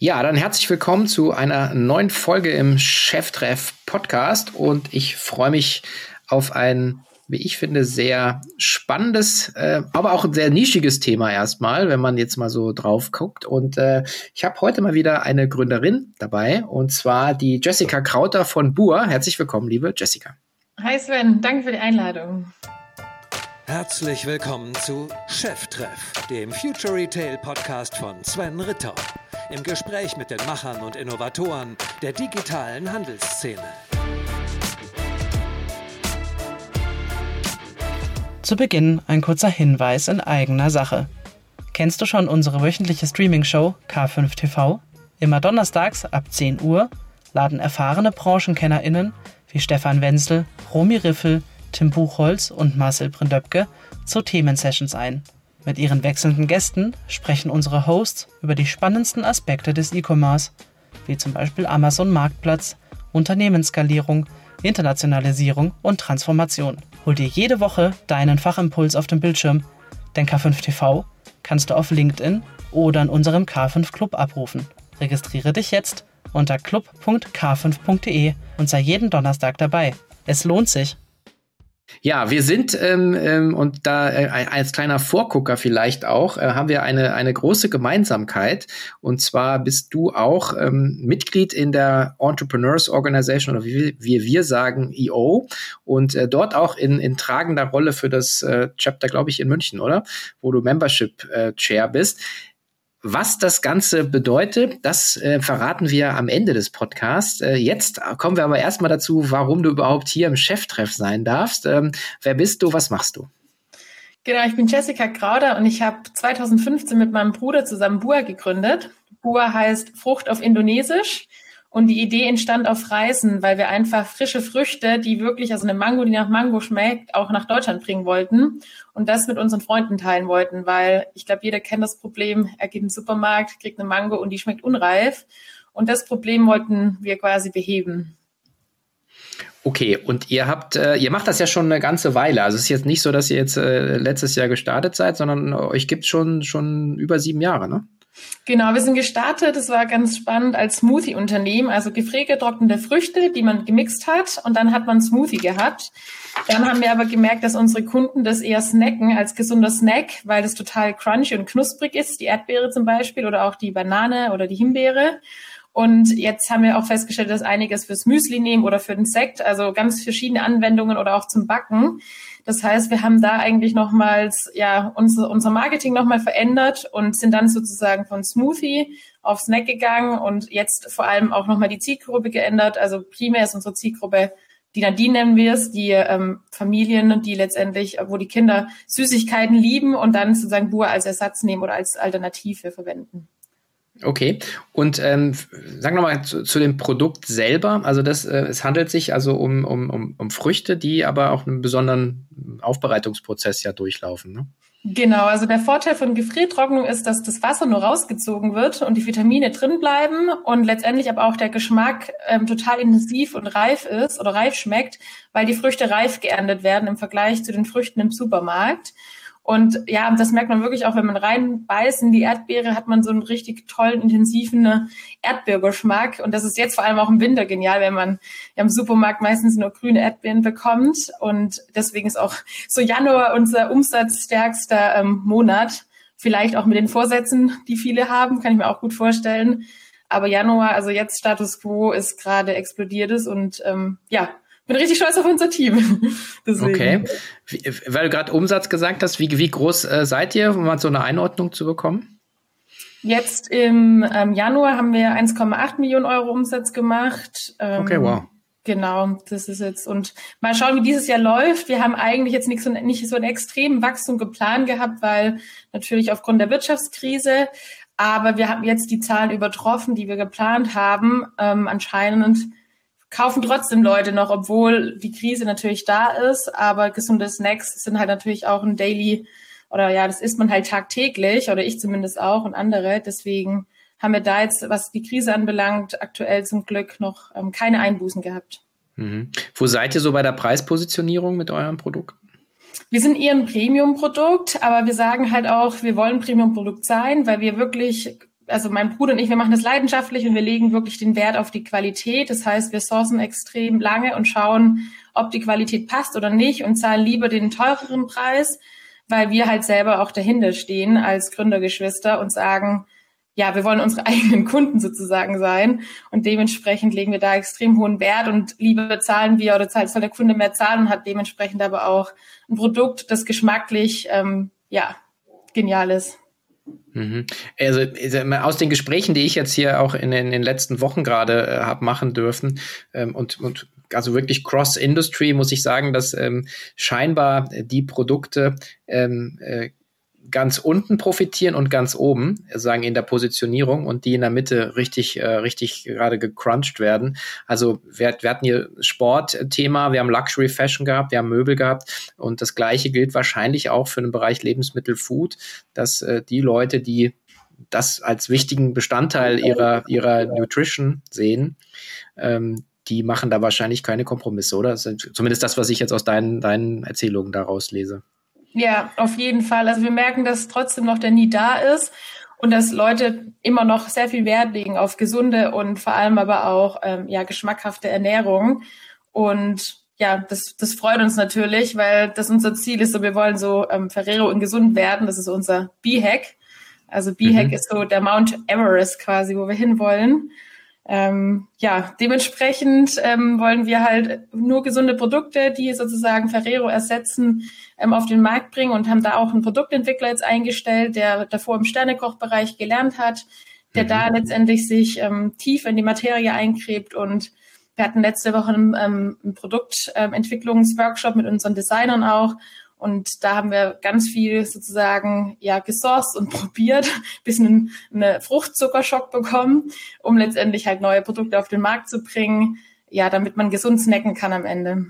Ja, dann herzlich willkommen zu einer neuen Folge im Cheftreff Podcast und ich freue mich auf ein, wie ich finde, sehr spannendes, äh, aber auch ein sehr nischiges Thema erstmal, wenn man jetzt mal so drauf guckt. Und äh, ich habe heute mal wieder eine Gründerin dabei und zwar die Jessica Krauter von Bur. Herzlich willkommen, liebe Jessica. Hi Sven, danke für die Einladung. Herzlich willkommen zu Cheftreff, dem Future Retail Podcast von Sven Ritter. Im Gespräch mit den Machern und Innovatoren der digitalen Handelsszene. Zu Beginn ein kurzer Hinweis in eigener Sache. Kennst du schon unsere wöchentliche Streaming-Show K5 TV? Immer donnerstags ab 10 Uhr laden erfahrene BranchenkennerInnen wie Stefan Wenzel, Romy Riffel, Tim Buchholz und Marcel Brindöpke zu Themensessions ein. Mit ihren wechselnden Gästen sprechen unsere Hosts über die spannendsten Aspekte des E-Commerce, wie zum Beispiel Amazon Marktplatz, Unternehmensskalierung, Internationalisierung und Transformation. Hol dir jede Woche deinen Fachimpuls auf dem Bildschirm, denn K5 TV kannst du auf LinkedIn oder in unserem K5 Club abrufen. Registriere dich jetzt unter club.k5.de und sei jeden Donnerstag dabei. Es lohnt sich. Ja, wir sind ähm, ähm, und da äh, als kleiner Vorgucker vielleicht auch äh, haben wir eine eine große Gemeinsamkeit und zwar bist du auch ähm, Mitglied in der Entrepreneurs Organization oder wie, wie wir sagen EO und äh, dort auch in, in tragender Rolle für das äh, Chapter, glaube ich, in München, oder? Wo du Membership äh, Chair bist. Was das Ganze bedeutet, das äh, verraten wir am Ende des Podcasts. Äh, jetzt kommen wir aber erstmal dazu, warum du überhaupt hier im Cheftreff sein darfst. Ähm, wer bist du? Was machst du? Genau, ich bin Jessica Krauder und ich habe 2015 mit meinem Bruder zusammen Bua gegründet. Bua heißt Frucht auf Indonesisch. Und die Idee entstand auf Reisen, weil wir einfach frische Früchte, die wirklich, also eine Mango, die nach Mango schmeckt, auch nach Deutschland bringen wollten und das mit unseren Freunden teilen wollten, weil ich glaube, jeder kennt das Problem, er geht in den Supermarkt, kriegt eine Mango und die schmeckt unreif. Und das Problem wollten wir quasi beheben. Okay, und ihr habt, äh, ihr macht das ja schon eine ganze Weile. Also es ist jetzt nicht so, dass ihr jetzt äh, letztes Jahr gestartet seid, sondern euch gibt es schon, schon über sieben Jahre, ne? Genau, wir sind gestartet, das war ganz spannend, als Smoothie-Unternehmen, also gefriergetrocknete Früchte, die man gemixt hat und dann hat man Smoothie gehabt. Dann haben wir aber gemerkt, dass unsere Kunden das eher snacken als gesunder Snack, weil das total crunchy und knusprig ist, die Erdbeere zum Beispiel oder auch die Banane oder die Himbeere. Und jetzt haben wir auch festgestellt, dass einiges fürs Müsli nehmen oder für den Sekt, also ganz verschiedene Anwendungen oder auch zum Backen. Das heißt, wir haben da eigentlich nochmals, ja, unser, unser Marketing nochmal verändert und sind dann sozusagen von Smoothie auf Snack gegangen und jetzt vor allem auch nochmal die Zielgruppe geändert. Also primär ist unsere Zielgruppe die Nadine nennen wir es, die ähm, Familien, die letztendlich, wo die Kinder Süßigkeiten lieben und dann sozusagen Bur als Ersatz nehmen oder als Alternative verwenden. Okay. Und ähm, sagen wir mal zu, zu, dem Produkt selber. Also das, äh, es handelt sich also um, um, um, um Früchte, die aber auch einen besonderen Aufbereitungsprozess ja durchlaufen. Ne? Genau, also der Vorteil von Gefriertrocknung ist, dass das Wasser nur rausgezogen wird und die Vitamine drin bleiben und letztendlich aber auch der Geschmack ähm, total intensiv und reif ist oder reif schmeckt, weil die Früchte reif geerntet werden im Vergleich zu den Früchten im Supermarkt. Und ja, das merkt man wirklich auch, wenn man reinbeißt in die Erdbeere, hat man so einen richtig tollen, intensiven Erdbeergeschmack. Und das ist jetzt vor allem auch im Winter genial, wenn man im Supermarkt meistens nur grüne Erdbeeren bekommt. Und deswegen ist auch so Januar unser umsatzstärkster ähm, Monat. Vielleicht auch mit den Vorsätzen, die viele haben, kann ich mir auch gut vorstellen. Aber Januar, also jetzt Status Quo, ist gerade explodiert ist und ähm, ja, bin richtig stolz auf unser Team. okay. Wie, weil du gerade Umsatz gesagt hast, wie, wie groß äh, seid ihr, um mal so eine Einordnung zu bekommen? Jetzt im ähm, Januar haben wir 1,8 Millionen Euro Umsatz gemacht. Ähm, okay, wow. Genau, das ist jetzt und mal schauen, wie dieses Jahr läuft. Wir haben eigentlich jetzt nicht so, nicht so einen extremen Wachstum geplant gehabt, weil natürlich aufgrund der Wirtschaftskrise. Aber wir haben jetzt die Zahlen übertroffen, die wir geplant haben. Ähm, anscheinend kaufen trotzdem Leute noch, obwohl die Krise natürlich da ist. Aber gesunde Snacks sind halt natürlich auch ein Daily oder ja, das isst man halt tagtäglich oder ich zumindest auch und andere. Deswegen haben wir da jetzt, was die Krise anbelangt, aktuell zum Glück noch ähm, keine Einbußen gehabt. Mhm. Wo seid ihr so bei der Preispositionierung mit eurem Produkt? Wir sind eher ein Premium-Produkt, aber wir sagen halt auch, wir wollen Premium-Produkt sein, weil wir wirklich also mein Bruder und ich, wir machen das leidenschaftlich und wir legen wirklich den Wert auf die Qualität. Das heißt, wir sourcen extrem lange und schauen, ob die Qualität passt oder nicht und zahlen lieber den teureren Preis, weil wir halt selber auch dahinter stehen als Gründergeschwister und sagen, ja, wir wollen unsere eigenen Kunden sozusagen sein und dementsprechend legen wir da extrem hohen Wert und lieber zahlen wir oder zahlt soll der Kunde mehr zahlen und hat dementsprechend aber auch ein Produkt, das geschmacklich ähm, ja genial ist. Mhm. Also, aus den Gesprächen, die ich jetzt hier auch in, in den letzten Wochen gerade äh, habe machen dürfen ähm, und, und also wirklich Cross-Industry, muss ich sagen, dass ähm, scheinbar die Produkte ähm, äh, ganz unten profitieren und ganz oben, sagen in der Positionierung und die in der Mitte richtig, äh, richtig gerade gecrunched werden. Also wir, wir hatten hier Sportthema, wir haben Luxury Fashion gehabt, wir haben Möbel gehabt und das gleiche gilt wahrscheinlich auch für den Bereich Lebensmittel Food, dass äh, die Leute, die das als wichtigen Bestandteil ihrer, ihrer Nutrition sehen, ähm, die machen da wahrscheinlich keine Kompromisse, oder? Das zumindest das, was ich jetzt aus deinen, deinen Erzählungen daraus lese. Ja, auf jeden Fall. Also wir merken, dass trotzdem noch der Nie da ist und dass Leute immer noch sehr viel Wert legen auf gesunde und vor allem aber auch ähm, ja geschmackhafte Ernährung. Und ja, das, das freut uns natürlich, weil das unser Ziel ist. So, wir wollen so ähm, Ferrero und gesund werden. Das ist unser B-Hack. Also B-Hack mhm. ist so der Mount Everest quasi, wo wir hinwollen. Ähm, ja, dementsprechend ähm, wollen wir halt nur gesunde Produkte, die sozusagen Ferrero ersetzen, ähm, auf den Markt bringen und haben da auch einen Produktentwickler jetzt eingestellt, der davor im Sternekochbereich gelernt hat, der mhm. da letztendlich sich ähm, tief in die Materie eingräbt und wir hatten letzte Woche einen, ähm, einen Produktentwicklungsworkshop mit unseren Designern auch und da haben wir ganz viel sozusagen ja gesourced und probiert, bisschen einen Fruchtzuckerschock bekommen, um letztendlich halt neue Produkte auf den Markt zu bringen, ja, damit man gesund snacken kann am Ende.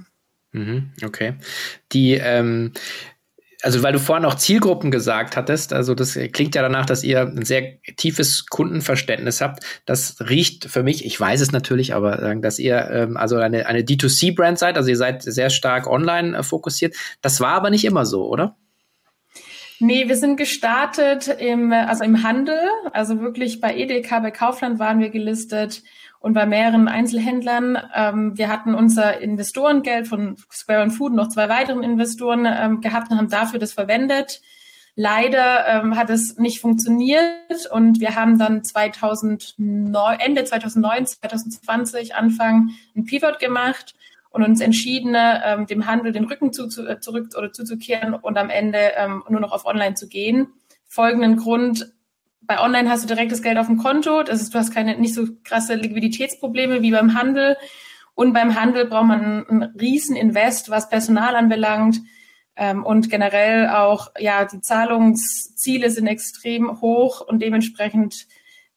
Mhm, okay. Die ähm, also weil du vorhin auch Zielgruppen gesagt hattest, also das klingt ja danach, dass ihr ein sehr tiefes Kundenverständnis habt. Das riecht für mich, ich weiß es natürlich, aber dass ihr ähm, also eine, eine D2C-Brand seid, also ihr seid sehr stark online äh, fokussiert. Das war aber nicht immer so, oder? Nee, wir sind gestartet im, also im Handel, also wirklich bei Edeka, bei Kaufland waren wir gelistet und bei mehreren Einzelhändlern. Ähm, wir hatten unser Investorengeld von Square and Food und noch zwei weiteren Investoren ähm, gehabt und haben dafür das verwendet. Leider ähm, hat es nicht funktioniert und wir haben dann 2009, Ende 2019, 2020 Anfang ein Pivot gemacht und uns entschieden, ähm, dem Handel den Rücken zu, zu, zurück oder zuzukehren und am Ende ähm, nur noch auf Online zu gehen. Folgenden Grund, bei Online hast du direkt das Geld auf dem Konto, das ist, du hast keine nicht so krasse Liquiditätsprobleme wie beim Handel. Und beim Handel braucht man einen riesen Invest, was Personal anbelangt. Ähm, und generell auch, ja, die Zahlungsziele sind extrem hoch und dementsprechend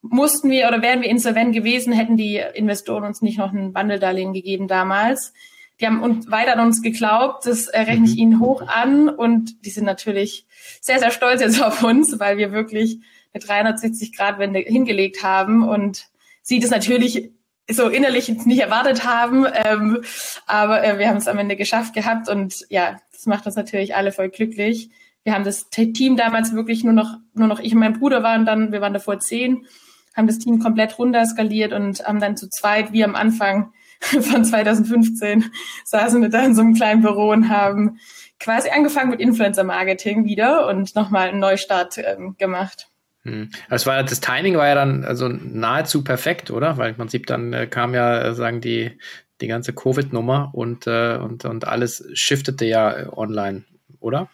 mussten wir oder wären wir insolvent gewesen, hätten die Investoren uns nicht noch ein Wandeldarlehen gegeben damals. Die haben uns weiter an uns geglaubt, das rechne ich mhm. ihnen hoch an und die sind natürlich sehr, sehr stolz jetzt auf uns, weil wir wirklich eine 360-Grad-Wende hingelegt haben und sie das natürlich so innerlich nicht erwartet haben. Ähm, aber äh, wir haben es am Ende geschafft gehabt und ja, das macht uns natürlich alle voll glücklich. Wir haben das Team damals wirklich nur noch, nur noch ich und mein Bruder waren dann, wir waren davor zehn, haben das Team komplett runter skaliert und haben dann zu zweit, wie am Anfang von 2015, saßen wir da in so einem kleinen Büro und haben quasi angefangen mit Influencer-Marketing wieder und nochmal einen Neustart ähm, gemacht. Hm. Das war das Timing war ja dann also nahezu perfekt, oder? Weil im Prinzip dann äh, kam ja äh, sagen die die ganze Covid-Nummer und äh, und und alles shiftete ja äh, online, oder?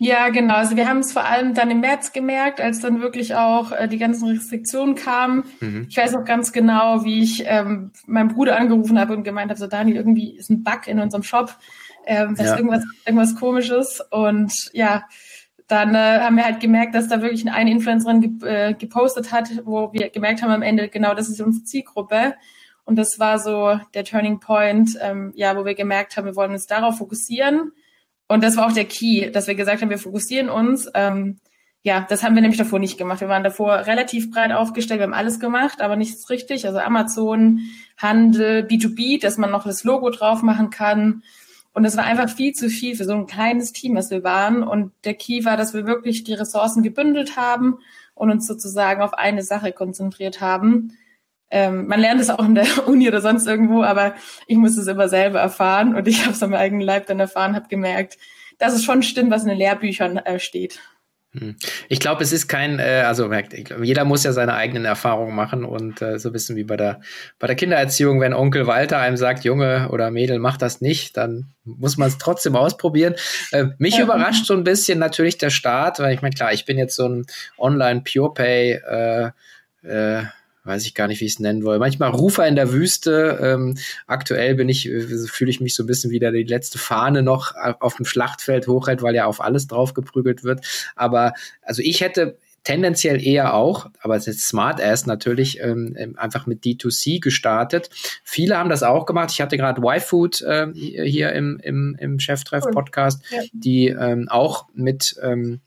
Ja, genau. Also wir haben es vor allem dann im März gemerkt, als dann wirklich auch äh, die ganzen Restriktionen kamen. Mhm. Ich weiß noch ganz genau, wie ich ähm, meinen Bruder angerufen habe und gemeint habe, so Dani, irgendwie ist ein Bug in unserem Shop, ähm, ja. ist irgendwas, irgendwas komisches. Und ja, dann äh, haben wir halt gemerkt, dass da wirklich eine Influencerin ge äh, gepostet hat, wo wir gemerkt haben am Ende, genau, das ist unsere Zielgruppe. Und das war so der Turning Point, ähm, ja, wo wir gemerkt haben, wir wollen uns darauf fokussieren. Und das war auch der Key, dass wir gesagt haben, wir fokussieren uns. Ähm, ja, das haben wir nämlich davor nicht gemacht. Wir waren davor relativ breit aufgestellt, wir haben alles gemacht, aber nichts richtig. Also Amazon, Handel, B2B, dass man noch das Logo drauf machen kann. Und es war einfach viel zu viel für so ein kleines Team, was wir waren. Und der Key war, dass wir wirklich die Ressourcen gebündelt haben und uns sozusagen auf eine Sache konzentriert haben. Ähm, man lernt es auch in der Uni oder sonst irgendwo, aber ich muss es immer selber erfahren und ich habe es am eigenen Leib dann erfahren, habe gemerkt, dass es schon stimmt, was in den Lehrbüchern äh, steht. Hm. Ich glaube, es ist kein, äh, also glaub, jeder muss ja seine eigenen Erfahrungen machen und äh, so wissen wie bei der bei der Kindererziehung, wenn Onkel Walter einem sagt, Junge oder Mädel, mach das nicht, dann muss man es trotzdem ausprobieren. Äh, mich ja. überrascht so ein bisschen natürlich der Start, weil ich meine, klar, ich bin jetzt so ein Online Pure Pay äh, äh, weiß ich gar nicht, wie ich es nennen will. Manchmal Rufer in der Wüste. Ähm, aktuell bin ich, äh, fühle ich mich so ein bisschen wieder die letzte Fahne noch auf dem Schlachtfeld hochhält, weil ja auf alles drauf geprügelt wird. Aber also ich hätte tendenziell eher auch, aber es ist Smart Ass natürlich ähm, ähm einfach mit D2C gestartet. Viele haben das auch gemacht. Ich hatte gerade Y-Food äh, hier im, im, im Cheftreff-Podcast, die ähm, auch mit ähm,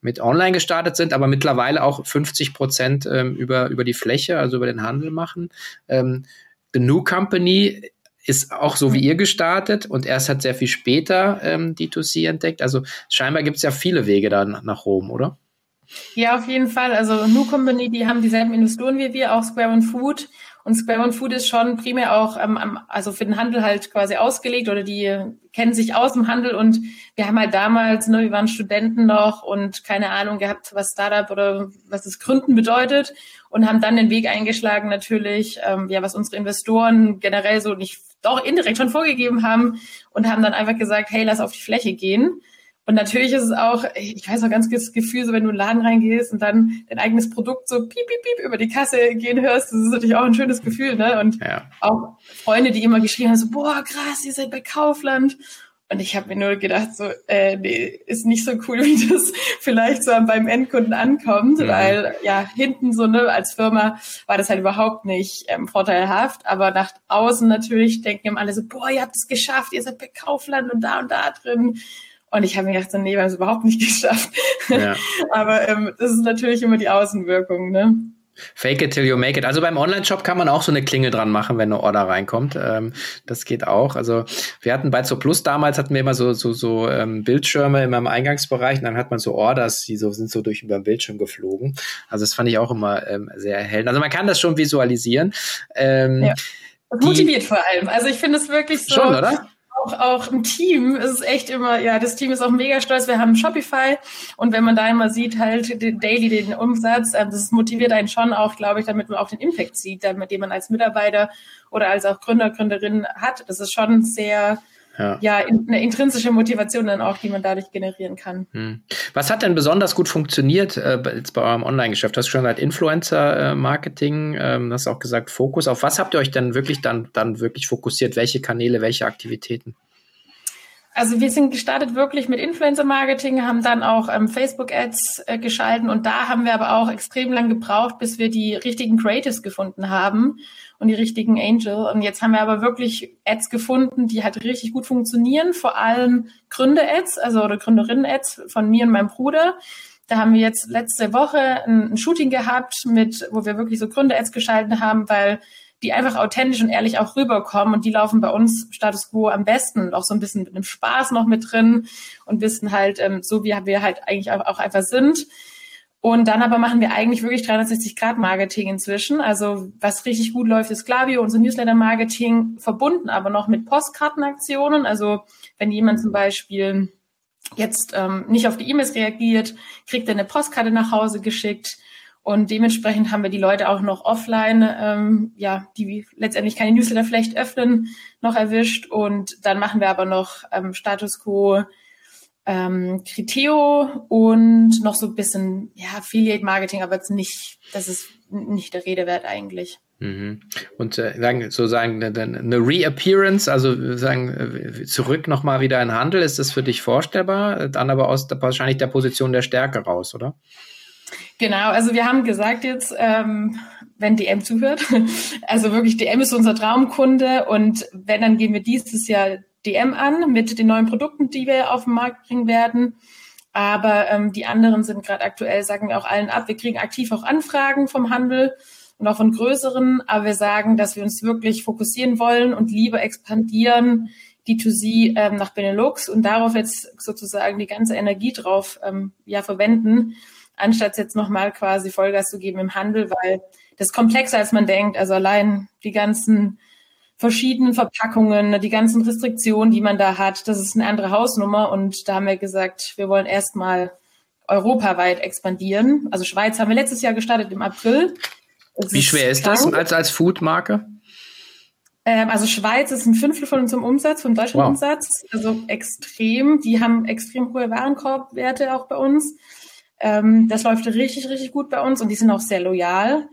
mit online gestartet sind, aber mittlerweile auch 50 Prozent ähm, über, über die Fläche, also über den Handel machen. Ähm, The New Company ist auch so wie ihr gestartet und erst hat sehr viel später ähm, D2C entdeckt. Also scheinbar gibt es ja viele Wege dann nach Rom, oder? Ja, auf jeden Fall. Also New Company, die haben dieselben Investoren wie wir, auch Square und Food. Und Square One Food ist schon primär auch ähm, also für den Handel halt quasi ausgelegt oder die kennen sich aus im Handel. Und wir haben halt damals, ne, wir waren Studenten noch und keine Ahnung gehabt, was Startup oder was das Gründen bedeutet. Und haben dann den Weg eingeschlagen natürlich, ähm, ja, was unsere Investoren generell so nicht doch indirekt schon vorgegeben haben. Und haben dann einfach gesagt, hey, lass auf die Fläche gehen. Und natürlich ist es auch, ich weiß auch ganz das Gefühl, so wenn du in den Laden reingehst und dann dein eigenes Produkt so piep, piep, piep über die Kasse gehen hörst, das ist natürlich auch ein schönes Gefühl, ne? Und ja. auch Freunde, die immer geschrien haben, so, boah, krass, ihr seid bei Kaufland. Und ich habe mir nur gedacht, so, äh, nee, ist nicht so cool, wie das vielleicht so beim Endkunden ankommt, ja. weil ja, hinten so, ne, als Firma war das halt überhaupt nicht ähm, vorteilhaft, aber nach außen natürlich denken immer alle so, boah, ihr habt es geschafft, ihr seid bei Kaufland und da und da drin und ich habe mir gedacht, so, nee, wir haben es überhaupt nicht geschafft. Ja. Aber ähm, das ist natürlich immer die Außenwirkung, ne? Fake it till you make it. Also beim Online-Shop kann man auch so eine Klinge dran machen, wenn eine Order reinkommt. Ähm, das geht auch. Also wir hatten bei Zo Plus damals hatten wir immer so so so ähm, Bildschirme in meinem Eingangsbereich und dann hat man so Orders, die so sind so durch über den Bildschirm geflogen. Also das fand ich auch immer ähm, sehr erhellend. Also man kann das schon visualisieren. Ähm, ja. Das motiviert vor allem. Also ich finde es wirklich so. Schon, oder? Auch, auch im Team ist echt immer, ja, das Team ist auch mega stolz. Wir haben Shopify und wenn man da immer sieht, halt den Daily, den Umsatz, äh, das motiviert einen schon auch, glaube ich, damit man auch den Impact sieht, damit den man als Mitarbeiter oder als auch Gründer, Gründerin hat. Das ist schon sehr, ja. ja, eine intrinsische Motivation dann auch, die man dadurch generieren kann. Hm. Was hat denn besonders gut funktioniert äh, jetzt bei eurem Online-Geschäft? Du hast schon gesagt, Influencer-Marketing, äh, ähm, hast auch gesagt, Fokus. Auf was habt ihr euch denn wirklich dann, dann wirklich fokussiert? Welche Kanäle, welche Aktivitäten? Also wir sind gestartet wirklich mit Influencer-Marketing, haben dann auch ähm, Facebook-Ads äh, geschalten und da haben wir aber auch extrem lang gebraucht, bis wir die richtigen Creatives gefunden haben und die richtigen Angel. Und jetzt haben wir aber wirklich Ads gefunden, die halt richtig gut funktionieren, vor allem Gründer-Ads, also oder Gründerinnen-Ads von mir und meinem Bruder. Da haben wir jetzt letzte Woche ein, ein Shooting gehabt, mit, wo wir wirklich so Gründer-Ads geschalten haben, weil die einfach authentisch und ehrlich auch rüberkommen und die laufen bei uns Status Quo am besten und auch so ein bisschen mit einem Spaß noch mit drin und wissen halt ähm, so, wie wir halt eigentlich auch, auch einfach sind. Und dann aber machen wir eigentlich wirklich 360-Grad-Marketing inzwischen. Also was richtig gut läuft, ist Klaviyo, unser Newsletter-Marketing, verbunden aber noch mit Postkartenaktionen. Also wenn jemand zum Beispiel jetzt ähm, nicht auf die E-Mails reagiert, kriegt er eine Postkarte nach Hause geschickt. Und dementsprechend haben wir die Leute auch noch offline, ähm, ja, die letztendlich keine Newsletter vielleicht öffnen, noch erwischt. Und dann machen wir aber noch ähm, Status Quo ähm, Criteo und noch so ein bisschen ja, Affiliate Marketing, aber jetzt nicht, das ist nicht der Rede wert eigentlich. Mhm. Und äh, sagen, so sagen, eine, eine Reappearance, also sagen, äh, zurück nochmal wieder in Handel, ist das für dich vorstellbar? Dann aber aus der, wahrscheinlich der Position der Stärke raus, oder? Genau, also wir haben gesagt jetzt, ähm, wenn DM zuhört, also wirklich DM ist unser Traumkunde und wenn, dann gehen wir dieses Jahr DM an mit den neuen Produkten, die wir auf den Markt bringen werden. Aber ähm, die anderen sind gerade aktuell, sagen wir auch allen ab. Wir kriegen aktiv auch Anfragen vom Handel und auch von größeren, aber wir sagen, dass wir uns wirklich fokussieren wollen und lieber expandieren, D2C ähm, nach Benelux und darauf jetzt sozusagen die ganze Energie drauf ähm, ja verwenden, anstatt jetzt nochmal quasi Vollgas zu geben im Handel, weil das ist komplexer als man denkt. Also allein die ganzen verschiedenen Verpackungen, die ganzen Restriktionen, die man da hat, das ist eine andere Hausnummer. Und da haben wir gesagt, wir wollen erstmal europaweit expandieren. Also Schweiz haben wir letztes Jahr gestartet im April. Es Wie schwer ist, ist das als, als Food-Marke? Ähm, also Schweiz ist ein Fünftel von unserem Umsatz, vom deutschen wow. Umsatz. Also extrem. Die haben extrem hohe Warenkorbwerte auch bei uns. Ähm, das läuft richtig, richtig gut bei uns und die sind auch sehr loyal.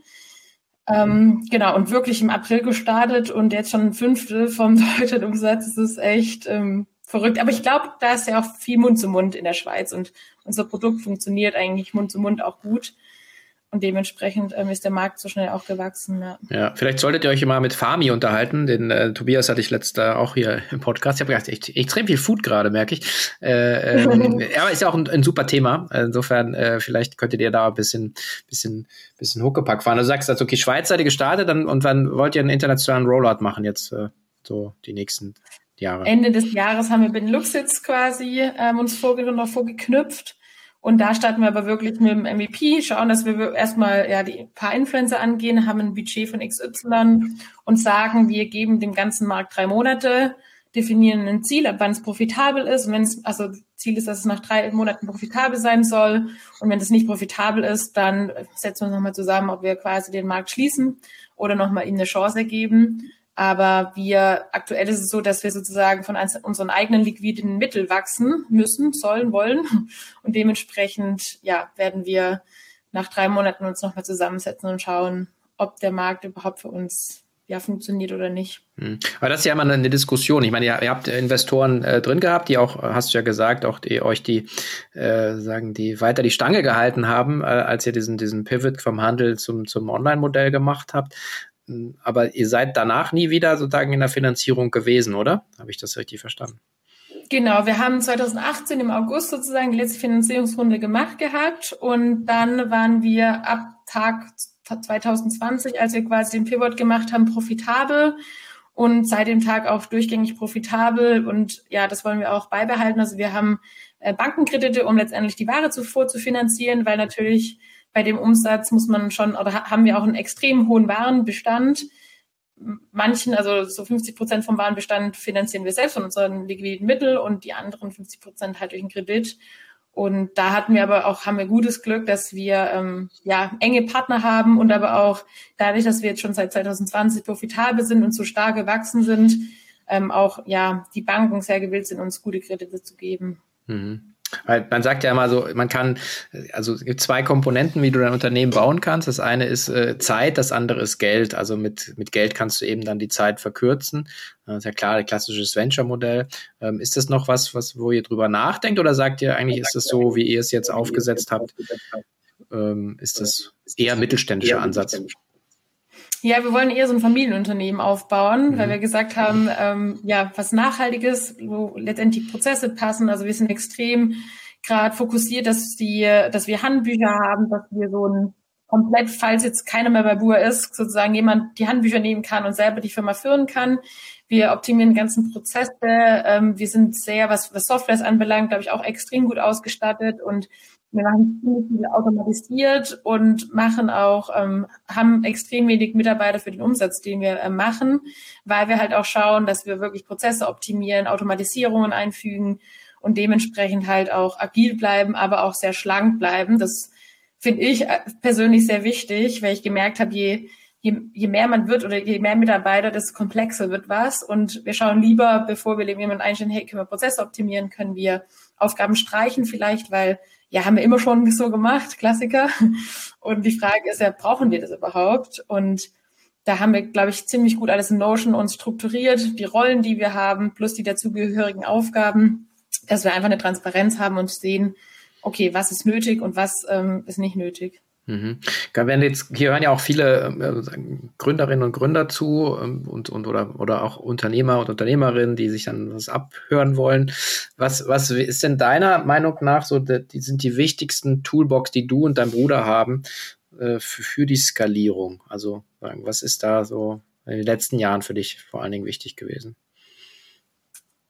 Ähm, genau, und wirklich im April gestartet und jetzt schon ein Fünftel vom deutschen Umsatz. Das ist echt ähm, verrückt. Aber ich glaube, da ist ja auch viel Mund zu Mund in der Schweiz und unser Produkt funktioniert eigentlich Mund zu Mund auch gut. Und dementsprechend ähm, ist der Markt so schnell auch gewachsen. Ja. ja, vielleicht solltet ihr euch immer mit Fami unterhalten. Den äh, Tobias hatte ich letzter auch hier im Podcast. Ich habe gedacht, echt, extrem viel Food gerade, merke ich. Äh, ähm, aber ist ja auch ein, ein super Thema. Insofern, äh, vielleicht könntet ihr da ein bisschen, bisschen, bisschen Huckepack fahren. Du sagst also, okay, Schweiz seid ihr gestartet dann, und wann wollt ihr einen internationalen Rollout machen jetzt, äh, so die nächsten Jahre? Ende des Jahres haben wir Benelux jetzt quasi ähm, uns vorgenommen, vorgeknüpft. Und da starten wir aber wirklich mit dem MVP, schauen, dass wir erstmal ja die paar Influencer angehen, haben ein Budget von XY und sagen, wir geben dem ganzen Markt drei Monate, definieren ein Ziel, ab wann es profitabel ist. Und wenn es, also Ziel ist, dass es nach drei Monaten profitabel sein soll. Und wenn es nicht profitabel ist, dann setzen wir uns nochmal zusammen, ob wir quasi den Markt schließen oder nochmal ihm eine Chance geben. Aber wir, aktuell ist es so, dass wir sozusagen von unseren eigenen liquiden Mitteln wachsen müssen, sollen, wollen. Und dementsprechend, ja, werden wir nach drei Monaten uns nochmal zusammensetzen und schauen, ob der Markt überhaupt für uns ja, funktioniert oder nicht. Hm. Aber das ist ja immer eine Diskussion. Ich meine, ihr, ihr habt Investoren äh, drin gehabt, die auch, hast du ja gesagt, auch die euch die, äh, sagen, die weiter die Stange gehalten haben, äh, als ihr diesen, diesen Pivot vom Handel zum, zum Online-Modell gemacht habt. Aber ihr seid danach nie wieder sozusagen in der Finanzierung gewesen, oder? Habe ich das richtig verstanden? Genau, wir haben 2018 im August sozusagen die letzte Finanzierungsrunde gemacht gehabt und dann waren wir ab Tag 2020, als wir quasi den Pivot gemacht haben, profitabel und seit dem Tag auch durchgängig profitabel und ja, das wollen wir auch beibehalten. Also wir haben äh, Bankenkredite, um letztendlich die Ware zuvor zu finanzieren, weil natürlich bei dem Umsatz muss man schon, oder haben wir auch einen extrem hohen Warenbestand. Manchen, also so 50 Prozent vom Warenbestand finanzieren wir selbst von unseren liquiden Mitteln und die anderen 50 Prozent halt durch einen Kredit. Und da hatten wir aber auch, haben wir gutes Glück, dass wir ähm, ja enge Partner haben und aber auch dadurch, dass wir jetzt schon seit 2020 profitabel sind und so stark gewachsen sind, ähm, auch ja die Banken sehr gewillt sind, uns gute Kredite zu geben. Mhm. Weil man sagt ja immer so, man kann, also es gibt zwei Komponenten, wie du dein Unternehmen bauen kannst. Das eine ist äh, Zeit, das andere ist Geld. Also mit, mit Geld kannst du eben dann die Zeit verkürzen. Das ist ja klar, klassisches Venture-Modell. Ähm, ist das noch was, was, wo ihr drüber nachdenkt oder sagt ihr eigentlich, ist das so, wie ihr es jetzt aufgesetzt habt? Ähm, ist das eher mittelständischer Ansatz? Ja, wir wollen eher so ein Familienunternehmen aufbauen, mhm. weil wir gesagt haben, ähm, ja, was Nachhaltiges, wo letztendlich Prozesse passen. Also wir sind extrem gerade fokussiert, dass die, dass wir Handbücher haben, dass wir so ein komplett, falls jetzt keiner mehr bei Bua ist, sozusagen jemand die Handbücher nehmen kann und selber die Firma führen kann. Wir optimieren die ganzen Prozesse. Ähm, wir sind sehr, was, was Softwares anbelangt, glaube ich, auch extrem gut ausgestattet und wir machen ziemlich viel automatisiert und machen auch, ähm, haben extrem wenig Mitarbeiter für den Umsatz, den wir äh, machen, weil wir halt auch schauen, dass wir wirklich Prozesse optimieren, Automatisierungen einfügen und dementsprechend halt auch agil bleiben, aber auch sehr schlank bleiben. Das finde ich äh, persönlich sehr wichtig, weil ich gemerkt habe, je, je, je mehr man wird oder je mehr Mitarbeiter, desto komplexer wird was. Und wir schauen lieber, bevor wir jemanden einstellen, hey, können wir Prozesse optimieren, können wir Aufgaben streichen vielleicht, weil ja, haben wir immer schon so gemacht, Klassiker. Und die Frage ist ja, brauchen wir das überhaupt? Und da haben wir, glaube ich, ziemlich gut alles in Notion uns strukturiert, die Rollen, die wir haben, plus die dazugehörigen Aufgaben, dass wir einfach eine Transparenz haben und sehen, okay, was ist nötig und was ähm, ist nicht nötig. Mhm. Jetzt, hier hören ja auch viele äh, Gründerinnen und Gründer zu ähm, und, und oder, oder auch Unternehmer und Unternehmerinnen, die sich dann was abhören wollen. Was, was ist denn deiner Meinung nach so, die sind die wichtigsten Toolbox, die du und dein Bruder haben äh, für, für die Skalierung? Also, was ist da so in den letzten Jahren für dich vor allen Dingen wichtig gewesen?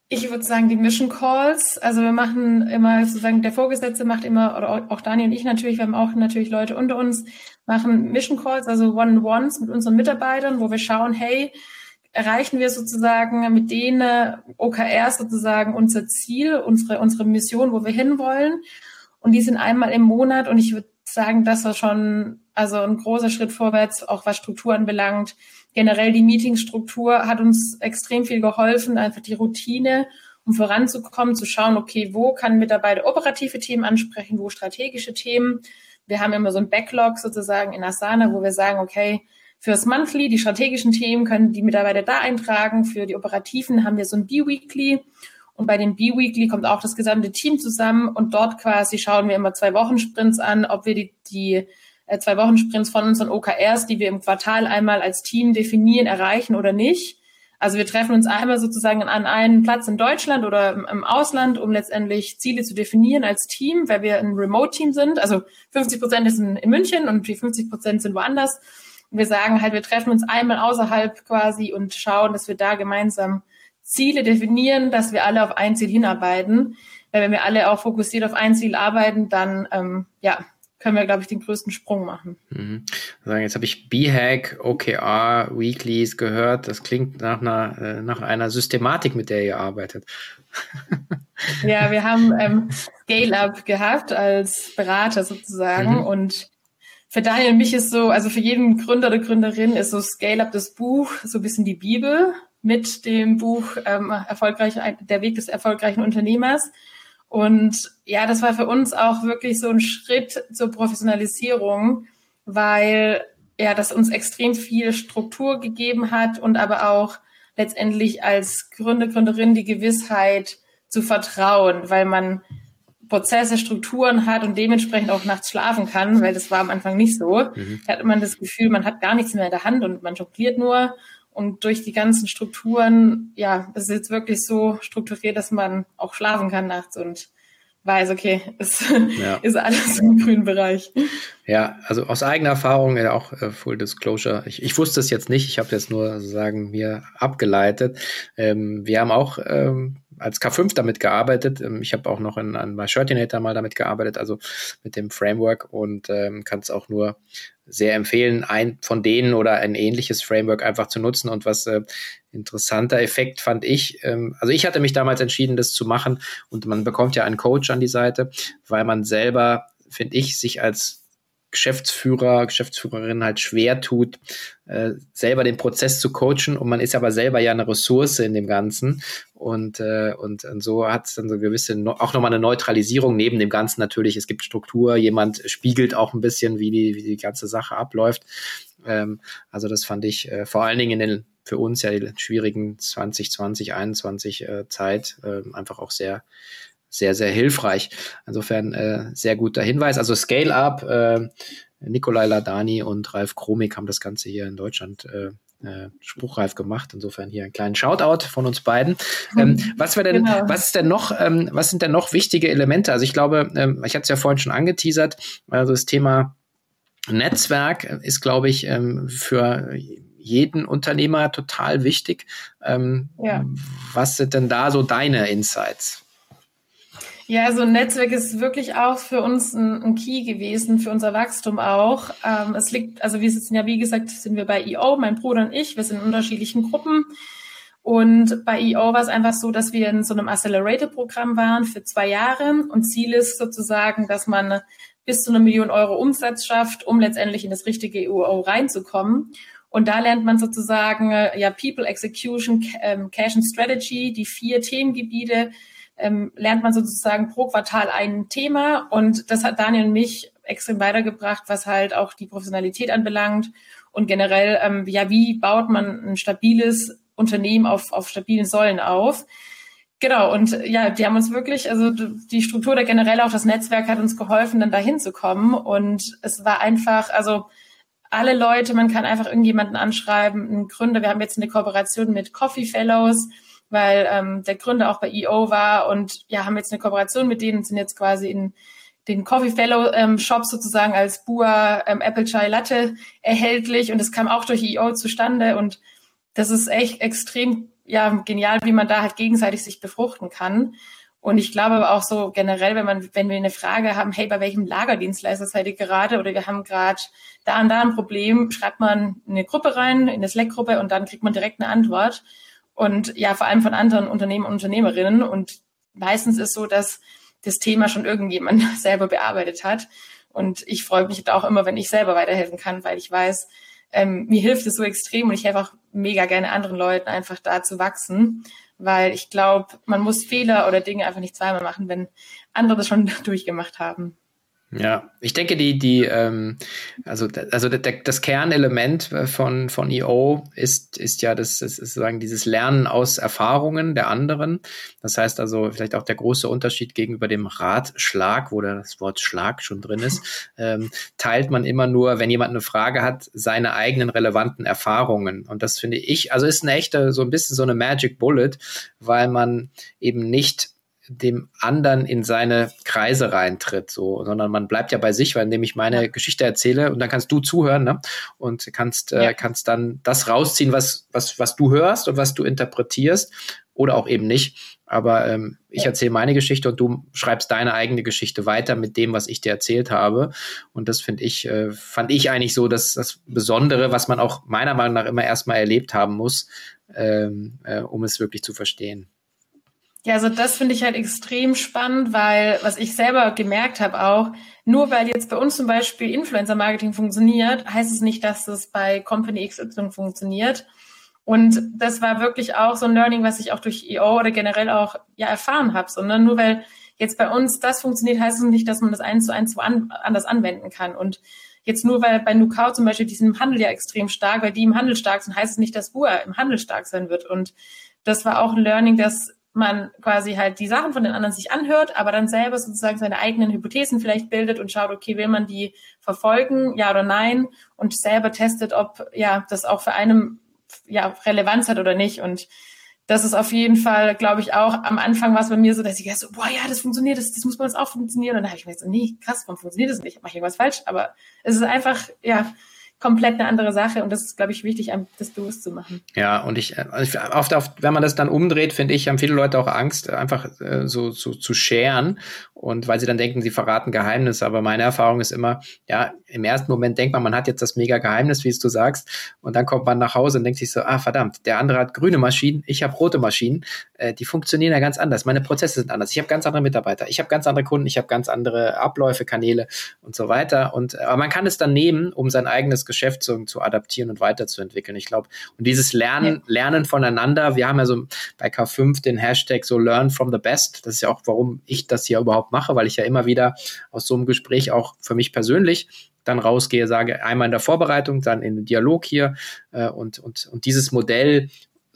Ich würde sagen, die Mission Calls. Also wir machen immer sozusagen, der Vorgesetzte macht immer, oder auch Daniel und ich natürlich, wir haben auch natürlich Leute unter uns, machen Mission Calls, also One-on-Ones mit unseren Mitarbeitern, wo wir schauen, hey, erreichen wir sozusagen mit denen OKRs sozusagen unser Ziel, unsere, unsere Mission, wo wir hinwollen. Und die sind einmal im Monat und ich würde sagen, das war schon also ein großer Schritt vorwärts, auch was Struktur anbelangt. Generell die Meetingstruktur hat uns extrem viel geholfen, einfach die Routine, um voranzukommen, zu schauen, okay, wo kann Mitarbeiter operative Themen ansprechen, wo strategische Themen. Wir haben immer so ein Backlog sozusagen in Asana, wo wir sagen, okay, Fürs Monthly, die strategischen Themen, können die Mitarbeiter da eintragen. Für die operativen haben wir so ein B-Weekly. Und bei dem B-Weekly kommt auch das gesamte Team zusammen und dort quasi schauen wir immer zwei Wochen Sprints an, ob wir die, die zwei Wochen Sprints von unseren OKRs, die wir im Quartal einmal als Team definieren, erreichen oder nicht. Also wir treffen uns einmal sozusagen an einen Platz in Deutschland oder im, Ausland, um letztendlich Ziele zu definieren als Team, weil wir ein Remote-Team sind. Also 50 Prozent ist in, in München und die 50 Prozent sind woanders. Und wir sagen halt, wir treffen uns einmal außerhalb quasi und schauen, dass wir da gemeinsam Ziele definieren, dass wir alle auf ein Ziel hinarbeiten. Weil wenn wir alle auch fokussiert auf ein Ziel arbeiten, dann ähm, ja, können wir, glaube ich, den größten Sprung machen. Mhm. Jetzt habe ich B-Hack, OKR, Weeklies gehört. Das klingt nach einer, äh, nach einer Systematik, mit der ihr arbeitet. ja, wir haben ähm, Scale-Up gehabt als Berater sozusagen mhm. und für Daniel und mich ist so, also für jeden Gründer oder Gründerin ist so Scale Up das Buch so ein bisschen die Bibel mit dem Buch ähm, erfolgreich, Der Weg des erfolgreichen Unternehmers. Und ja, das war für uns auch wirklich so ein Schritt zur Professionalisierung, weil ja, das uns extrem viel Struktur gegeben hat und aber auch letztendlich als Gründer, Gründerin die Gewissheit zu vertrauen, weil man Prozesse, Strukturen hat und dementsprechend auch nachts schlafen kann, weil das war am Anfang nicht so. Mhm. Da hat man das Gefühl, man hat gar nichts mehr in der Hand und man jongliert nur. Und durch die ganzen Strukturen, ja, es ist jetzt wirklich so strukturiert, dass man auch schlafen kann nachts und weiß, okay, es ja. ist alles im grünen Bereich. Ja, also aus eigener Erfahrung, ja auch äh, Full Disclosure, ich, ich wusste es jetzt nicht, ich habe jetzt nur sozusagen mir abgeleitet. Ähm, wir haben auch ähm, als K5 damit gearbeitet. Ähm, ich habe auch noch in, an, bei Shirtinator mal damit gearbeitet, also mit dem Framework und ähm, kann es auch nur sehr empfehlen, ein von denen oder ein ähnliches Framework einfach zu nutzen. Und was äh, interessanter Effekt fand ich, ähm, also ich hatte mich damals entschieden, das zu machen und man bekommt ja einen Coach an die Seite, weil man selber, finde ich, sich als Geschäftsführer, Geschäftsführerin halt schwer tut, äh, selber den Prozess zu coachen. Und man ist aber selber ja eine Ressource in dem Ganzen. Und, äh, und, und so hat es dann so gewisse, auch nochmal eine Neutralisierung neben dem Ganzen natürlich, es gibt Struktur, jemand spiegelt auch ein bisschen, wie die, wie die ganze Sache abläuft. Ähm, also das fand ich äh, vor allen Dingen in den für uns ja die schwierigen 2020, 21 äh, Zeit äh, einfach auch sehr sehr, sehr hilfreich. Insofern äh, sehr guter Hinweis. Also Scale Up, äh, Nikolai Ladani und Ralf Kromik haben das Ganze hier in Deutschland äh, äh, spruchreif gemacht. Insofern hier einen kleinen Shoutout von uns beiden. Ähm, was wäre denn, genau. was ist denn noch, ähm, was sind denn noch wichtige Elemente? Also ich glaube, ähm, ich hatte es ja vorhin schon angeteasert, also das Thema Netzwerk ist, glaube ich, ähm, für jeden Unternehmer total wichtig. Ähm, ja. Was sind denn da so deine Insights? Ja, so also ein Netzwerk ist wirklich auch für uns ein, ein Key gewesen, für unser Wachstum auch. Ähm, es liegt, also wir sitzen ja, wie gesagt, sind wir bei EO, mein Bruder und ich, wir sind in unterschiedlichen Gruppen. Und bei EO war es einfach so, dass wir in so einem Accelerator-Programm waren für zwei Jahre. Und Ziel ist sozusagen, dass man bis zu einer Million Euro Umsatz schafft, um letztendlich in das richtige EO reinzukommen. Und da lernt man sozusagen äh, ja People Execution, ähm, Cash and Strategy, die vier Themengebiete, ähm, lernt man sozusagen pro Quartal ein Thema und das hat Daniel und mich extrem weitergebracht, was halt auch die Professionalität anbelangt und generell, ähm, ja, wie baut man ein stabiles Unternehmen auf, auf stabilen Säulen auf. Genau, und ja, die haben uns wirklich, also die Struktur der generell auch das Netzwerk hat uns geholfen, dann dahin zu kommen. Und es war einfach, also alle Leute, man kann einfach irgendjemanden anschreiben, einen Gründer. Wir haben jetzt eine Kooperation mit Coffee Fellows weil ähm, der Gründer auch bei EO war und ja, haben jetzt eine Kooperation mit denen und sind jetzt quasi in den Coffee Fellow ähm, Shop sozusagen als Bua ähm, Apple Chai Latte erhältlich und das kam auch durch EO zustande und das ist echt extrem ja genial, wie man da halt gegenseitig sich befruchten kann. Und ich glaube aber auch so generell, wenn man, wenn wir eine Frage haben, hey, bei welchem Lagerdienstleister seid ihr gerade oder wir haben gerade da und da ein Problem, schreibt man eine Gruppe rein, in eine Slack-Gruppe und dann kriegt man direkt eine Antwort. Und ja, vor allem von anderen Unternehmen und Unternehmerinnen. Und meistens ist so, dass das Thema schon irgendjemand selber bearbeitet hat. Und ich freue mich auch immer, wenn ich selber weiterhelfen kann, weil ich weiß, ähm, mir hilft es so extrem und ich helfe auch mega gerne anderen Leuten einfach da zu wachsen, weil ich glaube, man muss Fehler oder Dinge einfach nicht zweimal machen, wenn andere das schon durchgemacht haben. Ja, ich denke, die, die, ähm, also, also das Kernelement äh, von, von EO ist, ist ja das, das ist sozusagen dieses Lernen aus Erfahrungen der anderen. Das heißt also vielleicht auch der große Unterschied gegenüber dem Ratschlag, wo das Wort Schlag schon drin ist, ähm, teilt man immer nur, wenn jemand eine Frage hat, seine eigenen relevanten Erfahrungen. Und das finde ich, also ist eine echte, so ein bisschen so eine Magic Bullet, weil man eben nicht dem anderen in seine Kreise reintritt, so, sondern man bleibt ja bei sich, weil indem ich meine ja. Geschichte erzähle und dann kannst du zuhören, ne? Und kannst äh, ja. äh, kannst dann das rausziehen, was was was du hörst und was du interpretierst oder auch eben nicht. Aber ähm, ich erzähle meine Geschichte und du schreibst deine eigene Geschichte weiter mit dem, was ich dir erzählt habe. Und das finde ich, äh, fand ich eigentlich so das, das Besondere, was man auch meiner Meinung nach immer erstmal erlebt haben muss, ähm, äh, um es wirklich zu verstehen. Ja, also das finde ich halt extrem spannend, weil was ich selber gemerkt habe auch, nur weil jetzt bei uns zum Beispiel Influencer-Marketing funktioniert, heißt es nicht, dass es bei Company XY funktioniert. Und das war wirklich auch so ein Learning, was ich auch durch EO oder generell auch ja erfahren habe. Sondern nur weil jetzt bei uns das funktioniert, heißt es nicht, dass man das eins zu eins woanders anwenden kann. Und jetzt nur weil bei Nukau zum Beispiel, die sind im Handel ja extrem stark, weil die im Handel stark sind, heißt es nicht, dass UA im Handel stark sein wird. Und das war auch ein Learning, dass man quasi halt die Sachen von den anderen sich anhört, aber dann selber sozusagen seine eigenen Hypothesen vielleicht bildet und schaut, okay, will man die verfolgen, ja oder nein, und selber testet, ob ja das auch für einen ja Relevanz hat oder nicht. Und das ist auf jeden Fall, glaube ich, auch am Anfang war es bei mir so, dass ich so, boah, ja, das funktioniert, das, das muss bei uns auch funktionieren. Und dann habe ich mir so, nee, krass, warum funktioniert das nicht? Mache ich irgendwas falsch? Aber es ist einfach, ja, komplett eine andere Sache und das ist, glaube ich, wichtig, das bewusst zu machen. Ja, und ich, also oft, oft, wenn man das dann umdreht, finde ich, haben viele Leute auch Angst, einfach äh, so, so zu scheren und weil sie dann denken, sie verraten Geheimnisse. Aber meine Erfahrung ist immer, ja, im ersten Moment denkt man, man hat jetzt das mega Geheimnis, wie es du sagst, und dann kommt man nach Hause und denkt sich so, ah, verdammt, der andere hat grüne Maschinen, ich habe rote Maschinen, äh, die funktionieren ja ganz anders. Meine Prozesse sind anders. Ich habe ganz andere Mitarbeiter, ich habe ganz andere Kunden, ich habe ganz andere Abläufe, Kanäle und so weiter. Und aber man kann es dann nehmen, um sein eigenes Geschäft zu, zu adaptieren und weiterzuentwickeln. Ich glaube, und dieses Lernen, ja. Lernen voneinander, wir haben ja so bei K5 den Hashtag so Learn from the Best. Das ist ja auch, warum ich das hier überhaupt mache, weil ich ja immer wieder aus so einem Gespräch auch für mich persönlich dann rausgehe, sage einmal in der Vorbereitung, dann in den Dialog hier äh, und, und, und dieses Modell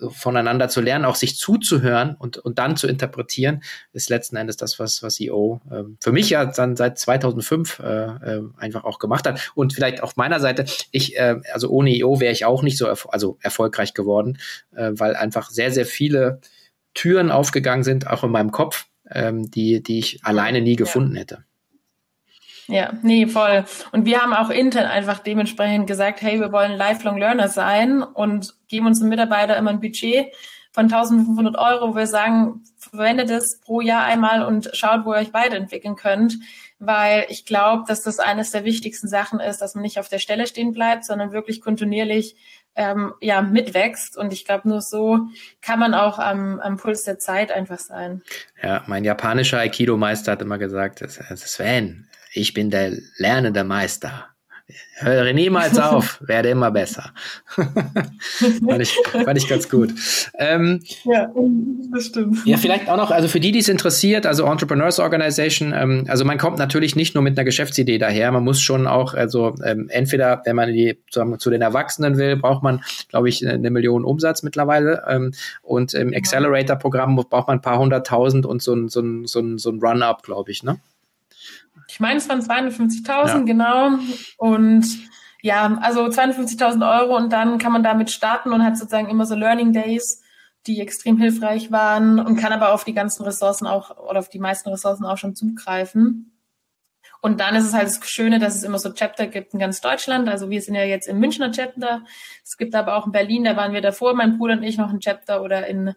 voneinander zu lernen, auch sich zuzuhören und, und dann zu interpretieren, ist letzten Endes das, was, was EO äh, für mich ja dann seit 2005 äh, äh, einfach auch gemacht hat. Und vielleicht auf meiner Seite, ich, äh, also ohne EO wäre ich auch nicht so erf also erfolgreich geworden, äh, weil einfach sehr, sehr viele Türen aufgegangen sind, auch in meinem Kopf, ähm, die, die ich alleine nie gefunden ja. hätte. Ja, nee, voll. Und wir haben auch intern einfach dementsprechend gesagt, hey, wir wollen Lifelong Learner sein und geben unseren Mitarbeitern immer ein Budget von 1500 Euro, wo wir sagen, verwendet es pro Jahr einmal und schaut, wo ihr euch weiterentwickeln könnt. Weil ich glaube, dass das eines der wichtigsten Sachen ist, dass man nicht auf der Stelle stehen bleibt, sondern wirklich kontinuierlich ähm, ja, mitwächst. Und ich glaube, nur so kann man auch am, am Puls der Zeit einfach sein. Ja, mein japanischer Aikido-Meister hat immer gesagt, Sven, ich bin der lernende Meister. Höre niemals auf, werde immer besser. fand, ich, fand ich ganz gut. Ähm, ja, das stimmt. Ja, vielleicht auch noch, also für die, die es interessiert, also Entrepreneurs Organization, ähm, also man kommt natürlich nicht nur mit einer Geschäftsidee daher, man muss schon auch, also ähm, entweder, wenn man die sagen, zu den Erwachsenen will, braucht man, glaube ich, eine Million Umsatz mittlerweile ähm, und im Accelerator-Programm braucht man ein paar hunderttausend und so ein, so ein, so ein, so ein Run-Up, glaube ich, ne? Ich meine, es waren 250.000, ja. genau. Und ja, also 250.000 Euro und dann kann man damit starten und hat sozusagen immer so Learning Days, die extrem hilfreich waren und kann aber auf die ganzen Ressourcen auch oder auf die meisten Ressourcen auch schon zugreifen. Und dann ist es halt das Schöne, dass es immer so Chapter gibt in ganz Deutschland. Also wir sind ja jetzt im Münchner Chapter. Es gibt aber auch in Berlin, da waren wir davor, mein Bruder und ich noch ein Chapter oder in,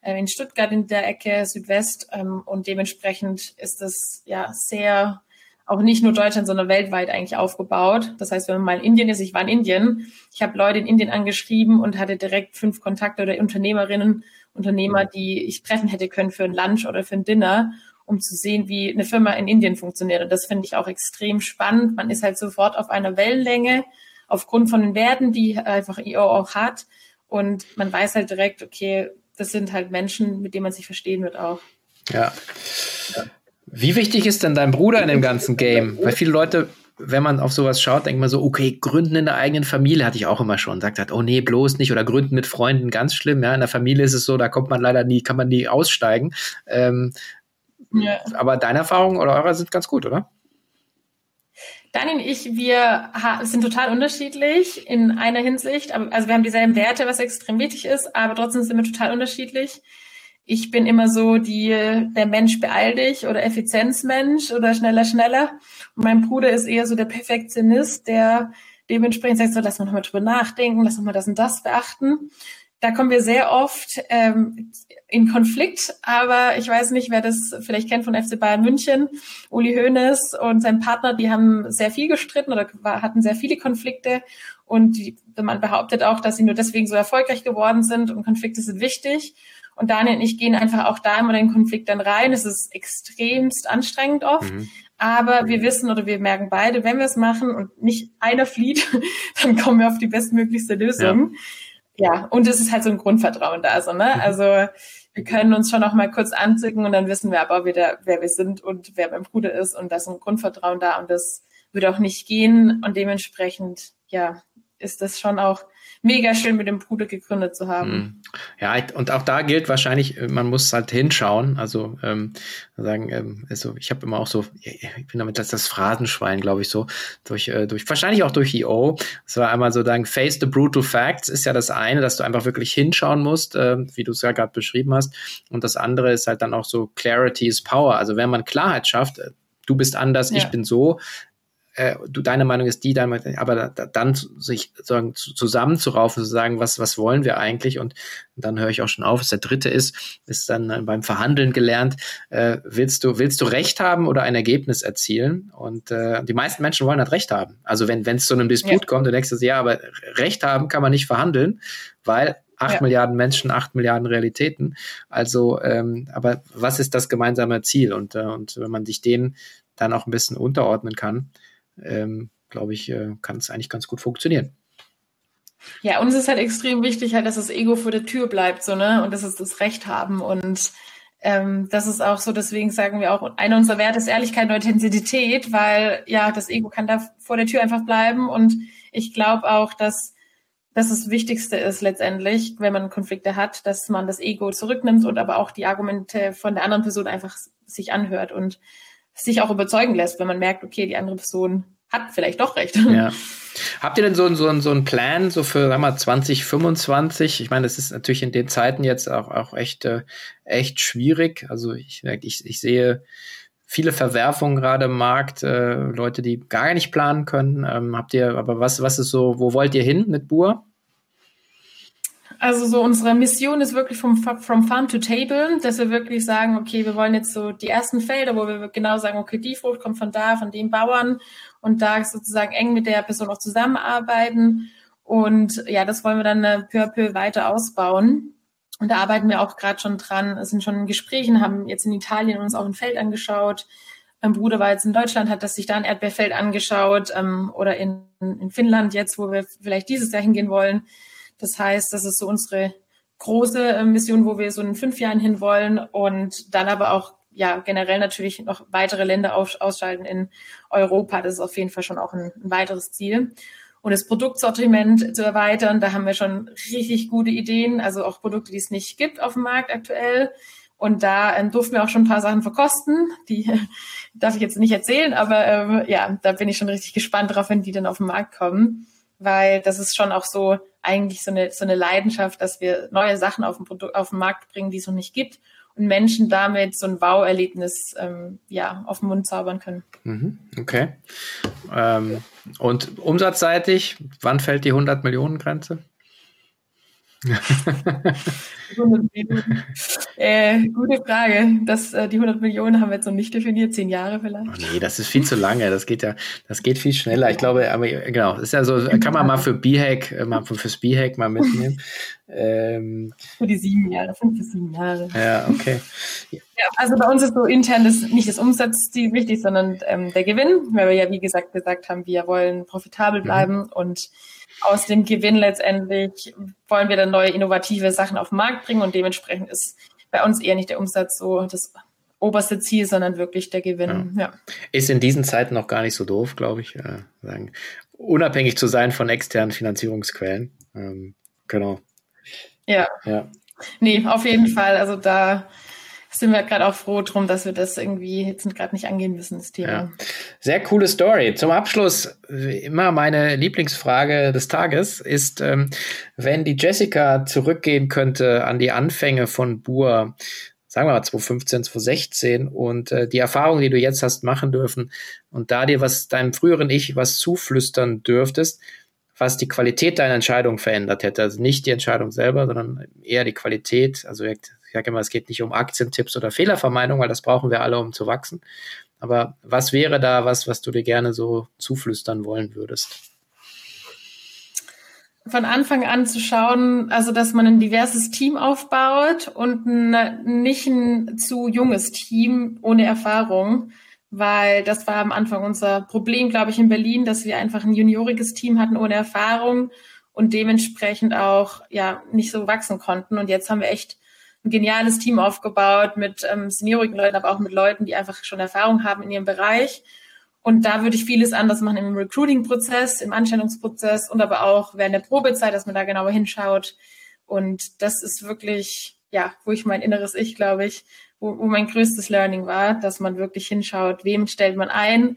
äh, in Stuttgart in der Ecke Südwest. Ähm, und dementsprechend ist es ja sehr auch nicht nur Deutschland, sondern weltweit eigentlich aufgebaut. Das heißt, wenn man mal in Indien ist, ich war in Indien, ich habe Leute in Indien angeschrieben und hatte direkt fünf Kontakte oder Unternehmerinnen, Unternehmer, die ich treffen hätte können für ein Lunch oder für ein Dinner, um zu sehen, wie eine Firma in Indien funktioniert. Und das finde ich auch extrem spannend. Man ist halt sofort auf einer Wellenlänge aufgrund von den Werten, die einfach IO auch hat. Und man weiß halt direkt, okay, das sind halt Menschen, mit denen man sich verstehen wird auch. Ja. Wie wichtig ist denn dein Bruder in dem ganzen Game? Weil viele Leute, wenn man auf sowas schaut, denkt man so, okay, gründen in der eigenen Familie hatte ich auch immer schon. Sagt halt, oh nee, bloß nicht oder gründen mit Freunden, ganz schlimm. Ja, in der Familie ist es so, da kommt man leider nie, kann man nie aussteigen. Ähm, ja. Aber deine Erfahrungen oder eure sind ganz gut, oder? Daniel und ich, wir sind total unterschiedlich in einer Hinsicht. Also wir haben dieselben Werte, was extrem wichtig ist, aber trotzdem sind wir total unterschiedlich ich bin immer so die, der Mensch beeil dich oder Effizienzmensch oder schneller, schneller. Und mein Bruder ist eher so der Perfektionist, der dementsprechend sagt so, lass mal nochmal drüber nachdenken, lass mal das und das beachten. Da kommen wir sehr oft ähm, in Konflikt, aber ich weiß nicht, wer das vielleicht kennt von FC Bayern München. Uli Hoeneß und sein Partner, die haben sehr viel gestritten oder hatten sehr viele Konflikte und die, man behauptet auch, dass sie nur deswegen so erfolgreich geworden sind und Konflikte sind wichtig. Und Daniel und ich gehen einfach auch da immer in den Konflikt dann rein. Es ist extremst anstrengend oft. Mhm. Aber wir wissen oder wir merken beide, wenn wir es machen und nicht einer flieht, dann kommen wir auf die bestmöglichste Lösung. Ja, ja und es ist halt so ein Grundvertrauen da, so, ne? Mhm. Also, wir können uns schon auch mal kurz anzicken und dann wissen wir aber wieder, wer wir sind und wer mein Bruder ist und da ist ein Grundvertrauen da und das würde auch nicht gehen und dementsprechend, ja, ist das schon auch mega schön mit dem Bruder gegründet zu haben. Mhm. Ja, und auch da gilt wahrscheinlich, äh, man muss halt hinschauen. Also ähm, sagen, ähm, also ich habe immer auch so, ich bin damit das, das Phrasenschwein, glaube ich, so durch, äh, durch wahrscheinlich auch durch EO. Es war einmal so sagen, face the brutal facts ist ja das eine, dass du einfach wirklich hinschauen musst, äh, wie du es ja gerade beschrieben hast. Und das andere ist halt dann auch so Clarity is Power. Also wenn man Klarheit schafft, äh, du bist anders, ja. ich bin so, äh, du deine Meinung ist die, deine, aber da, dann sich sozusagen zusammenzuraufen, zu sagen, was, was wollen wir eigentlich? Und, dann höre ich auch schon auf. Das der dritte ist, ist dann äh, beim Verhandeln gelernt, äh, willst du, willst du Recht haben oder ein Ergebnis erzielen? Und äh, die meisten Menschen wollen halt Recht haben. Also wenn wenn es zu einem Disput ja. kommt, du denkst du, ja, aber Recht haben kann man nicht verhandeln, weil acht ja. Milliarden Menschen, acht Milliarden Realitäten. Also, ähm, aber was ist das gemeinsame Ziel? Und, äh, und wenn man sich dem dann auch ein bisschen unterordnen kann, ähm, glaube ich, äh, kann es eigentlich ganz gut funktionieren. Ja, uns ist halt extrem wichtig, halt, dass das Ego vor der Tür bleibt, so, ne? Und dass es das Recht haben. Und ähm, das ist auch so, deswegen sagen wir auch, einer unserer Werte ist Ehrlichkeit und Authentizität, weil ja, das Ego kann da vor der Tür einfach bleiben. Und ich glaube auch, dass das das Wichtigste ist letztendlich, wenn man Konflikte hat, dass man das Ego zurücknimmt und aber auch die Argumente von der anderen Person einfach sich anhört und sich auch überzeugen lässt, wenn man merkt, okay, die andere Person hat vielleicht doch recht. Ja. Habt ihr denn so, so, so einen Plan so für sag mal, 2025? Ich meine, das ist natürlich in den Zeiten jetzt auch, auch echt, äh, echt schwierig. Also ich, ich, ich sehe viele Verwerfungen gerade im Markt, äh, Leute, die gar nicht planen können. Ähm, habt ihr, aber was, was ist so, wo wollt ihr hin mit Bur? Also so unsere Mission ist wirklich vom from Farm to Table, dass wir wirklich sagen, okay, wir wollen jetzt so die ersten Felder, wo wir genau sagen, okay, die Frucht kommt von da, von dem Bauern und da sozusagen eng mit der Person auch zusammenarbeiten. Und ja, das wollen wir dann äh, peu à peu weiter ausbauen. Und da arbeiten wir auch gerade schon dran, sind schon in Gesprächen, haben jetzt in Italien uns auch ein Feld angeschaut. Mein Bruder war jetzt in Deutschland, hat das sich da ein Erdbeerfeld angeschaut ähm, oder in, in Finnland jetzt, wo wir vielleicht dieses Jahr hingehen wollen das heißt, das ist so unsere große äh, Mission, wo wir so in fünf Jahren hinwollen und dann aber auch ja generell natürlich noch weitere Länder aus, ausschalten in Europa. Das ist auf jeden Fall schon auch ein, ein weiteres Ziel. Und das Produktsortiment zu erweitern, da haben wir schon richtig gute Ideen, also auch Produkte, die es nicht gibt auf dem Markt aktuell. Und da ähm, durften wir auch schon ein paar Sachen verkosten. Die darf ich jetzt nicht erzählen, aber ähm, ja, da bin ich schon richtig gespannt drauf, wenn die dann auf den Markt kommen weil das ist schon auch so eigentlich so eine, so eine Leidenschaft, dass wir neue Sachen auf den, Produkt, auf den Markt bringen, die es noch nicht gibt und Menschen damit so ein Wow-Erlebnis ähm, ja, auf den Mund zaubern können. Mhm, okay. Ähm, und umsatzseitig, wann fällt die 100 Millionen Grenze? Äh, gute Frage. Das, äh, die 100 Millionen haben wir jetzt noch nicht definiert, zehn Jahre vielleicht. Oh nee, das ist viel zu lange. Das geht ja, das geht viel schneller. Ich glaube, aber genau, das ist ja so, kann man mal für B-Hack, äh, mal fürs B-Hack mal mitnehmen. Ähm, für die sieben Jahre, fünf bis sieben Jahre. Ja, okay. Ja, also bei uns ist so intern das, nicht das Umsatzziel wichtig, sondern ähm, der Gewinn, weil wir ja, wie gesagt, gesagt haben, wir wollen profitabel mhm. bleiben mhm. und aus dem Gewinn letztendlich wollen wir dann neue innovative Sachen auf den Markt bringen und dementsprechend ist bei uns eher nicht der Umsatz so das oberste Ziel, sondern wirklich der Gewinn. Ja. ja. Ist in diesen Zeiten noch gar nicht so doof, glaube ich, äh, sagen, unabhängig zu sein von externen Finanzierungsquellen. Ähm, genau. Ja. ja. Nee, auf jeden Fall. Also da sind wir gerade auch froh drum, dass wir das irgendwie jetzt gerade nicht angehen müssen, das Thema. Ja. Sehr coole Story. Zum Abschluss immer meine Lieblingsfrage des Tages ist, ähm, wenn die Jessica zurückgehen könnte an die Anfänge von Bur, sagen wir mal 2015, 2016 und äh, die Erfahrung, die du jetzt hast machen dürfen und da dir was deinem früheren Ich was zuflüstern dürftest, was die Qualität deiner Entscheidung verändert hätte. Also nicht die Entscheidung selber, sondern eher die Qualität. Also sage immer, es geht nicht um Aktientipps oder Fehlervermeidung, weil das brauchen wir alle, um zu wachsen. Aber was wäre da was, was du dir gerne so zuflüstern wollen würdest? Von Anfang an zu schauen, also dass man ein diverses Team aufbaut und nicht ein zu junges Team ohne Erfahrung weil das war am Anfang unser Problem, glaube ich, in Berlin, dass wir einfach ein junioriges Team hatten ohne Erfahrung und dementsprechend auch ja nicht so wachsen konnten. Und jetzt haben wir echt ein geniales Team aufgebaut mit ähm, seniorigen Leuten, aber auch mit Leuten, die einfach schon Erfahrung haben in ihrem Bereich. Und da würde ich vieles anders machen im Recruiting-Prozess, im Anstellungsprozess und aber auch während der Probezeit, dass man da genauer hinschaut. Und das ist wirklich, ja, wo ich mein inneres Ich, glaube ich, wo, wo mein größtes Learning war, dass man wirklich hinschaut, wem stellt man ein,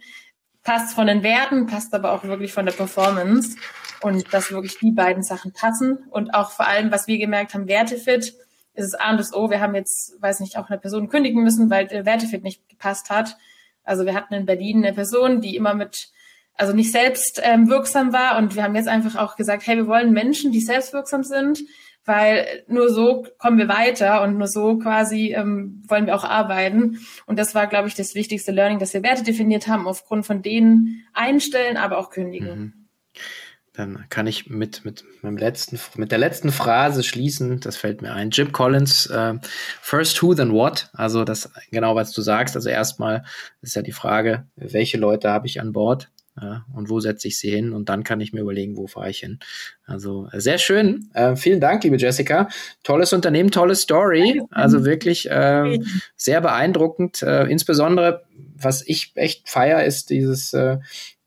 passt von den Werten, passt aber auch wirklich von der Performance und dass wirklich die beiden Sachen passen und auch vor allem, was wir gemerkt haben, Wertefit ist es A und das O. Wir haben jetzt, weiß nicht, auch eine Person kündigen müssen, weil der Wertefit nicht gepasst hat. Also wir hatten in Berlin eine Person, die immer mit, also nicht selbst ähm, wirksam war und wir haben jetzt einfach auch gesagt, hey, wir wollen Menschen, die selbstwirksam sind, weil nur so kommen wir weiter und nur so quasi ähm, wollen wir auch arbeiten. Und das war, glaube ich, das wichtigste Learning, dass wir Werte definiert haben, aufgrund von denen einstellen, aber auch kündigen. Mhm. Dann kann ich mit, mit, meinem letzten, mit der letzten Phrase schließen. Das fällt mir ein. Jim Collins, äh, first who, then what? Also das genau, was du sagst. Also erstmal ist ja die Frage, welche Leute habe ich an Bord? Ja, und wo setze ich sie hin? Und dann kann ich mir überlegen, wo fahre ich hin. Also sehr schön. Äh, vielen Dank, liebe Jessica. Tolles Unternehmen, tolle Story. Also wirklich äh, sehr beeindruckend. Äh, insbesondere, was ich echt feier, ist dieses, äh,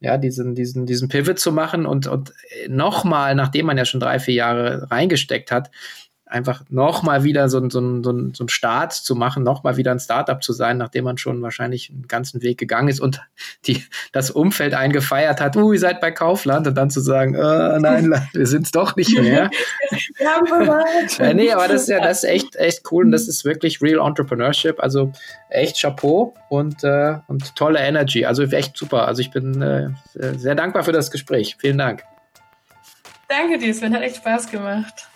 ja, diesen, diesen, diesen Pivot zu machen und, und nochmal, nachdem man ja schon drei, vier Jahre reingesteckt hat, einfach nochmal wieder so, so, so, so einen Start zu machen, nochmal wieder ein Startup zu sein, nachdem man schon wahrscheinlich einen ganzen Weg gegangen ist und die, das Umfeld eingefeiert hat, uh, ihr seid bei Kaufland und dann zu sagen, oh, nein, wir sind es doch nicht mehr. wir haben verwahrt. äh, nee, aber das ist ja das ist echt, echt cool und das ist wirklich Real Entrepreneurship, also echt Chapeau und, äh, und tolle Energy, also echt super. Also ich bin äh, sehr dankbar für das Gespräch. Vielen Dank. Danke dir, Sven, hat echt Spaß gemacht.